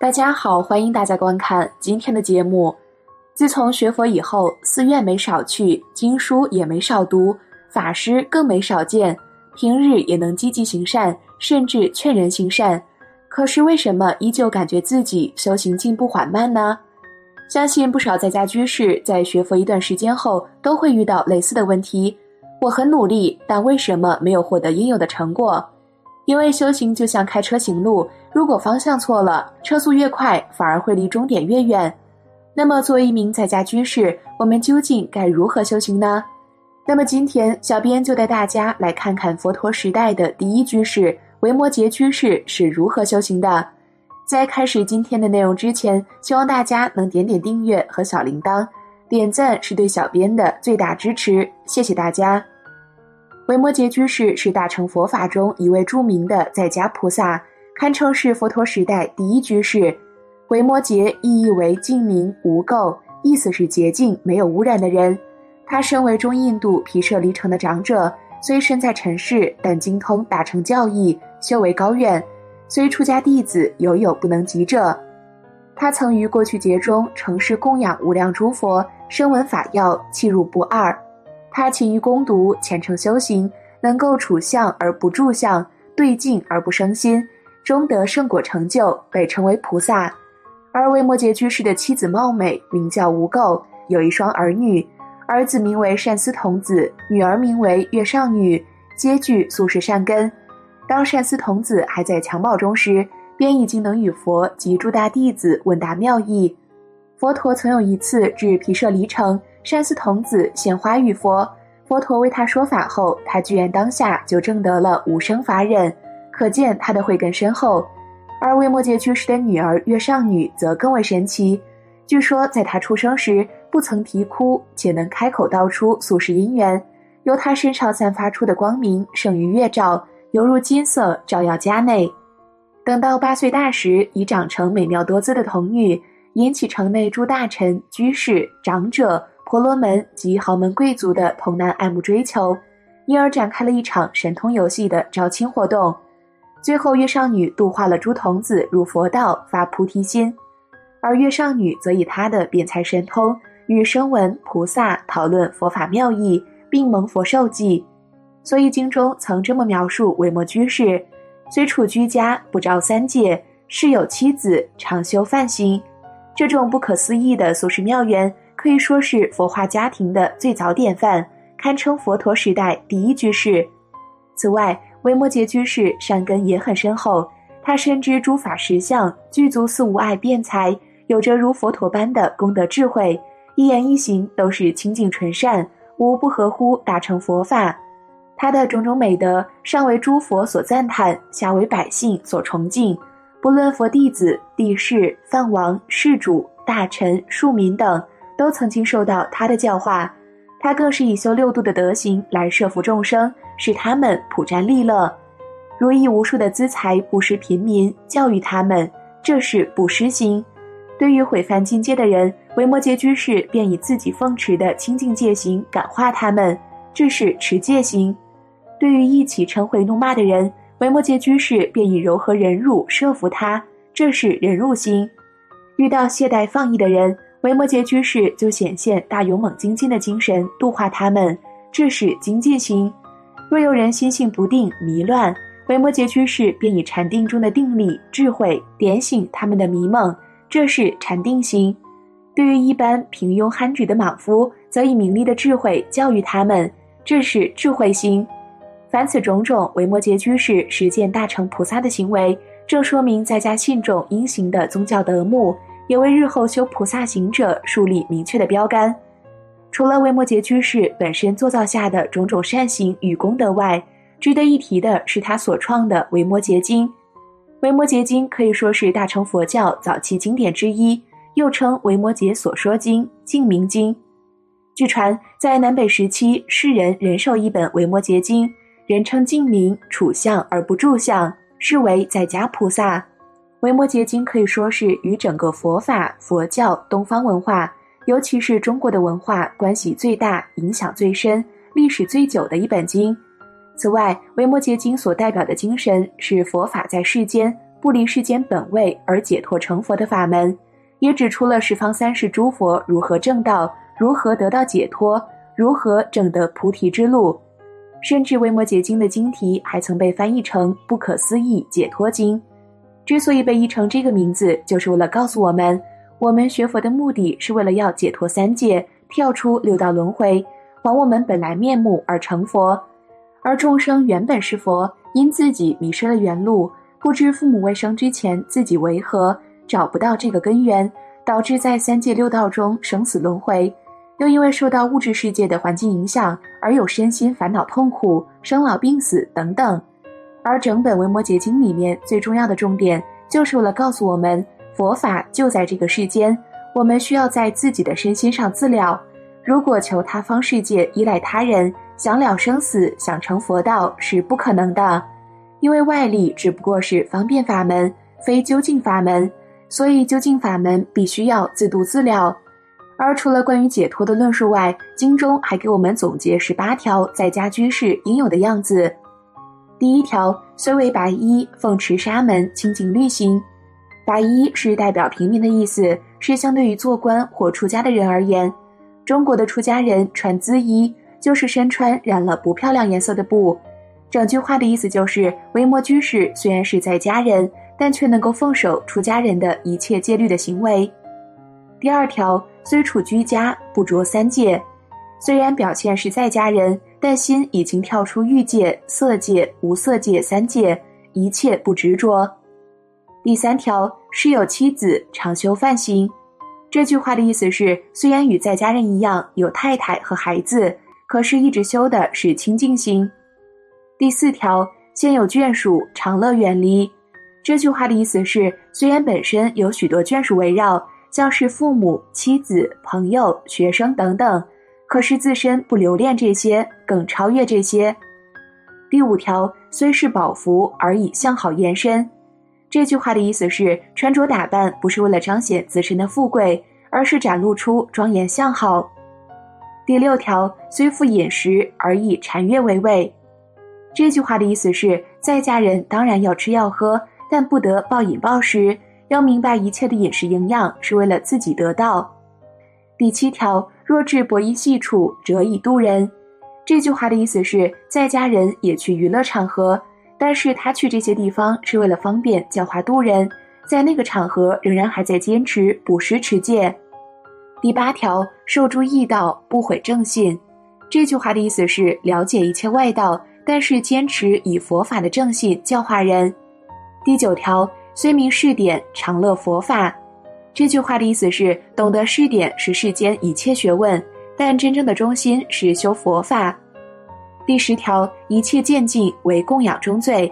大家好，欢迎大家观看今天的节目。自从学佛以后，寺院没少去，经书也没少读，法师更没少见，平日也能积极行善，甚至劝人行善。可是为什么依旧感觉自己修行进步缓慢呢？相信不少在家居士在学佛一段时间后，都会遇到类似的问题。我很努力，但为什么没有获得应有的成果？因为修行就像开车行路，如果方向错了，车速越快，反而会离终点越远。那么，作为一名在家居士，我们究竟该如何修行呢？那么，今天小编就带大家来看看佛陀时代的第一居士维摩诘居士是如何修行的。在开始今天的内容之前，希望大家能点点订阅和小铃铛，点赞是对小编的最大支持，谢谢大家。维摩诘居士是大乘佛法中一位著名的在家菩萨，堪称是佛陀时代第一居士。维摩诘意译为净明无垢，意思是洁净、没有污染的人。他身为中印度毗舍离城的长者，虽身在尘世，但精通大乘教义，修为高远。虽出家弟子犹有不能及者。他曾于过去劫中成事供养无量诸佛，声闻法要，弃入不二。他勤于攻读，虔诚修行，能够处相而不住相，对境而不生心，终得圣果成就，被称为菩萨。而维摩诘居士的妻子貌美，名叫无垢，有一双儿女，儿子名为善思童子，女儿名为月少女，皆具素世善根。当善思童子还在襁褓中时，便已经能与佛及诸大弟子问答妙义。佛陀曾有一次至毗舍离城。善思童子献花与佛，佛陀为他说法后，他居然当下就证得了无生法忍，可见他的慧根深厚。而维摩诘居士的女儿月上女则更为神奇，据说在她出生时不曾啼哭，且能开口道出宿世因缘，由她身上散发出的光明胜于月照，犹如金色照耀家内。等到八岁大时，已长成美妙多姿的童女，引起城内诸大臣、居士、长者。婆罗门及豪门贵族的童男爱慕追求，因而展开了一场神通游戏的招亲活动。最后，月上女度化了诸童子入佛道，发菩提心；而月上女则以她的辩才神通，与声闻菩萨讨论佛法妙义，并蒙佛授记。所以经中曾这么描述维摩居士：虽处居家，不着三界，世有妻子，常修梵行。这种不可思议的俗世妙缘。可以说是佛化家庭的最早典范，堪称佛陀时代第一居士。此外，维摩诘居士善根也很深厚，他深知诸法实相，具足四无碍辩才，有着如佛陀般的功德智慧，一言一行都是清净纯善，无不合乎大乘佛法。他的种种美德，上为诸佛所赞叹，下为百姓所崇敬。不论佛弟子、帝释、梵王、世主、大臣、庶民等。都曾经受到他的教化，他更是以修六度的德行来摄服众生，使他们普沾利乐，如以无数的资财布施贫民，教育他们，这是布施心。对于毁犯境界的人，维摩诘居士便以自己奉持的清净戒行感化他们，这是持戒心。对于一起嗔恚怒骂的人，维摩诘居士便以柔和忍辱摄服他，这是忍辱心。遇到懈怠放逸的人。维摩诘居士就显现大勇猛精进的精神，度化他们，这是精进心。若有人心性不定、迷乱，维摩诘居士便以禅定中的定力、智慧点醒他们的迷梦，这是禅定心。对于一般平庸憨直的莽夫，则以名利的智慧教育他们，这是智慧心。凡此种种，维摩诘居士实践大乘菩萨的行为，正说明在家信众应行的宗教德目。也为日后修菩萨行者树立明确的标杆。除了维摩诘居士本身作造下的种种善行与功德外，值得一提的是他所创的《维摩诘经》。《维摩诘经》可以说是大乘佛教早期经典之一，又称《维摩诘所说经》《净明经》。据传，在南北时期，世人人手一本《维摩诘经》，人称净明，处相而不住相，是为在家菩萨。《维摩诘经》可以说是与整个佛法、佛教、东方文化，尤其是中国的文化关系最大、影响最深、历史最久的一本经。此外，《维摩诘经》所代表的精神是佛法在世间不离世间本位而解脱成佛的法门，也指出了十方三世诸佛如何正道，如何得到解脱，如何证得菩提之路。甚至《维摩诘经》的经题还曾被翻译成“不可思议解脱经”。之所以被译成这个名字，就是为了告诉我们，我们学佛的目的是为了要解脱三界，跳出六道轮回，还我们本来面目而成佛。而众生原本是佛，因自己迷失了原路，不知父母未生之前自己为何，找不到这个根源，导致在三界六道中生死轮回。又因为受到物质世界的环境影响，而有身心烦恼、痛苦、生老病死等等。而整本《维摩诘经》里面最重要的重点，就是为了告诉我们，佛法就在这个世间，我们需要在自己的身心上自了。如果求他方世界，依赖他人，想了生死，想成佛道，是不可能的。因为外力只不过是方便法门，非究竟法门，所以究竟法门必须要自度自了。而除了关于解脱的论述外，经中还给我们总结十八条在家居士应有的样子。第一条，虽为白衣，奉持沙门，清净律行。白衣是代表平民的意思，是相对于做官或出家的人而言。中国的出家人穿缁衣，就是身穿染了不漂亮颜色的布。整句话的意思就是，维摩居士虽然是在家人，但却能够奉守出家人的一切戒律的行为。第二条。虽处居家，不着三界。虽然表现是在家人，但心已经跳出欲界、色界、无色界三界，一切不执着。第三条是有妻子，常修梵行。这句话的意思是，虽然与在家人一样有太太和孩子，可是一直修的是清净心。第四条，现有眷属，常乐远离。这句话的意思是，虽然本身有许多眷属围绕。像是父母、妻子、朋友、学生等等，可是自身不留恋这些，更超越这些。第五条，虽是宝服，而以相好延伸。这句话的意思是，穿着打扮不是为了彰显自身的富贵，而是展露出庄严相好。第六条，虽富饮食，而以禅悦为味。这句话的意思是，在家人当然要吃要喝，但不得暴饮暴食。要明白，一切的饮食营养是为了自己得到。第七条，若至博弈细处，折以度人。这句话的意思是，在家人也去娱乐场合，但是他去这些地方是为了方便教化度人，在那个场合仍然还在坚持不施持戒。第八条，受诸异道，不毁正信。这句话的意思是，了解一切外道，但是坚持以佛法的正信教化人。第九条。虽明试点，常乐佛法。这句话的意思是，懂得试点是世间一切学问，但真正的中心是修佛法。第十条，一切渐进为供养中最。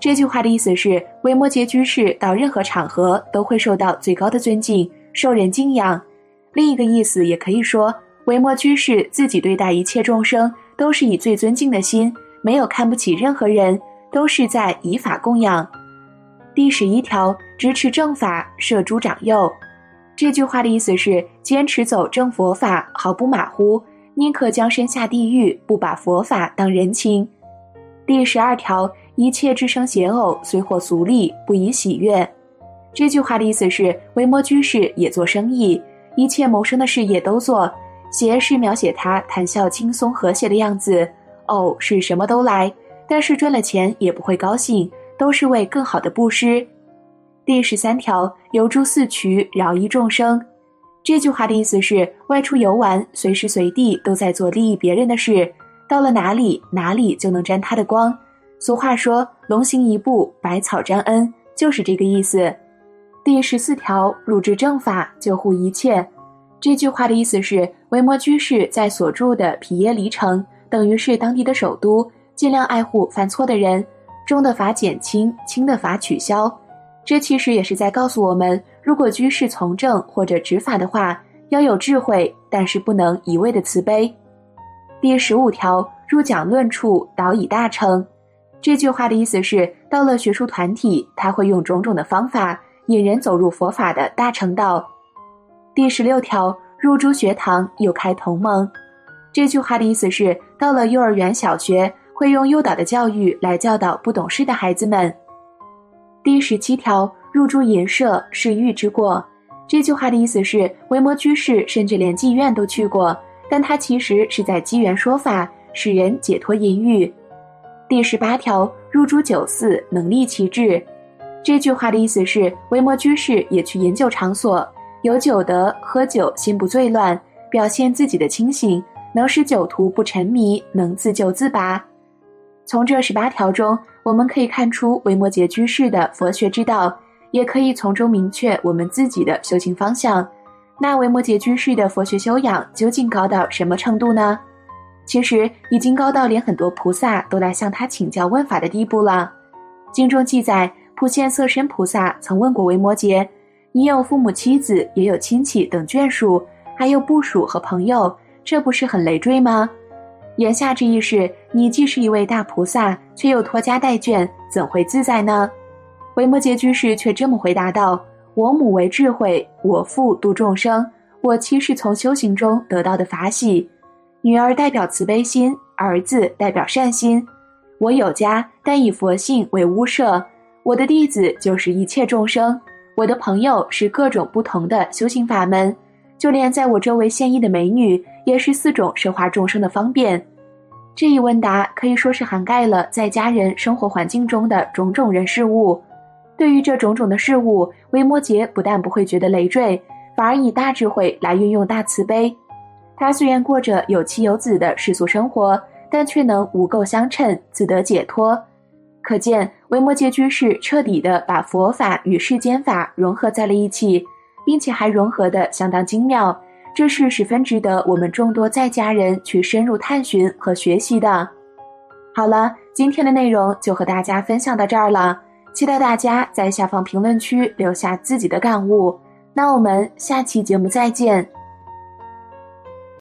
这句话的意思是，维摩诘居士到任何场合都会受到最高的尊敬，受人敬仰。另一个意思也可以说，维摩居士自己对待一切众生都是以最尊敬的心，没有看不起任何人，都是在以法供养。第十一条，支持正法，摄诸长幼。这句话的意思是坚持走正佛法，毫不马虎，宁可将身下地狱，不把佛法当人情。第十二条，一切之生邪偶，虽获俗利，不以喜悦。这句话的意思是维摩居士也做生意，一切谋生的事业都做。邪是描写他谈笑轻松和谐的样子，偶是什么都来，但是赚了钱也不会高兴。都是为更好的布施。第十三条，游诸四渠，饶益众生。这句话的意思是，外出游玩，随时随地都在做利益别人的事，到了哪里，哪里就能沾他的光。俗话说，龙行一步，百草沾恩，就是这个意思。第十四条，入至正法，救护一切。这句话的意思是，维摩居士在所住的毗耶离城，等于是当地的首都，尽量爱护犯错的人。重的罚减轻，轻的罚取消，这其实也是在告诉我们：如果居士从政或者执法的话，要有智慧，但是不能一味的慈悲。第十五条，入讲论处，导以大成。这句话的意思是，到了学术团体，他会用种种的方法引人走入佛法的大成道。第十六条，入诸学堂，又开同盟。这句话的意思是，到了幼儿园、小学。会用诱导的教育来教导不懂事的孩子们。第十七条，入住淫舍是欲之过。这句话的意思是，维摩居士甚至连妓院都去过，但他其实是在机缘说法，使人解脱淫欲。第十八条，入诸酒肆，能立其志。这句话的意思是，维摩居士也去饮酒场所，有酒德，喝酒心不醉乱，表现自己的清醒，能使酒徒不沉迷，能自救自拔。从这十八条中，我们可以看出维摩诘居士的佛学之道。也可以从中明确我们自己的修行方向。那维摩诘居士的佛学修养究竟高到什么程度呢？其实已经高到连很多菩萨都来向他请教问法的地步了。经中记载，普贤色身菩萨曾问过维摩诘：“你有父母、妻子，也有亲戚等眷属，还有部属和朋友，这不是很累赘吗？”言下之意是，你既是一位大菩萨，却又拖家带眷，怎会自在呢？维摩诘居士却这么回答道：“我母为智慧，我父度众生，我妻是从修行中得到的法喜。女儿代表慈悲心，儿子代表善心。我有家，但以佛性为屋舍。我的弟子就是一切众生，我的朋友是各种不同的修行法门。就连在我周围现役的美女，也是四种奢华众生的方便。这一问答可以说是涵盖了在家人生活环境中的种种人事物。”对于这种种的事物，维摩诘不但不会觉得累赘，反而以大智慧来运用大慈悲。他虽然过着有妻有子的世俗生活，但却能无垢相称，自得解脱。可见维摩诘居士彻底的把佛法与世间法融合在了一起，并且还融合的相当精妙，这是十分值得我们众多在家人去深入探寻和学习的。好了，今天的内容就和大家分享到这儿了。期待大家在下方评论区留下自己的感悟，那我们下期节目再见。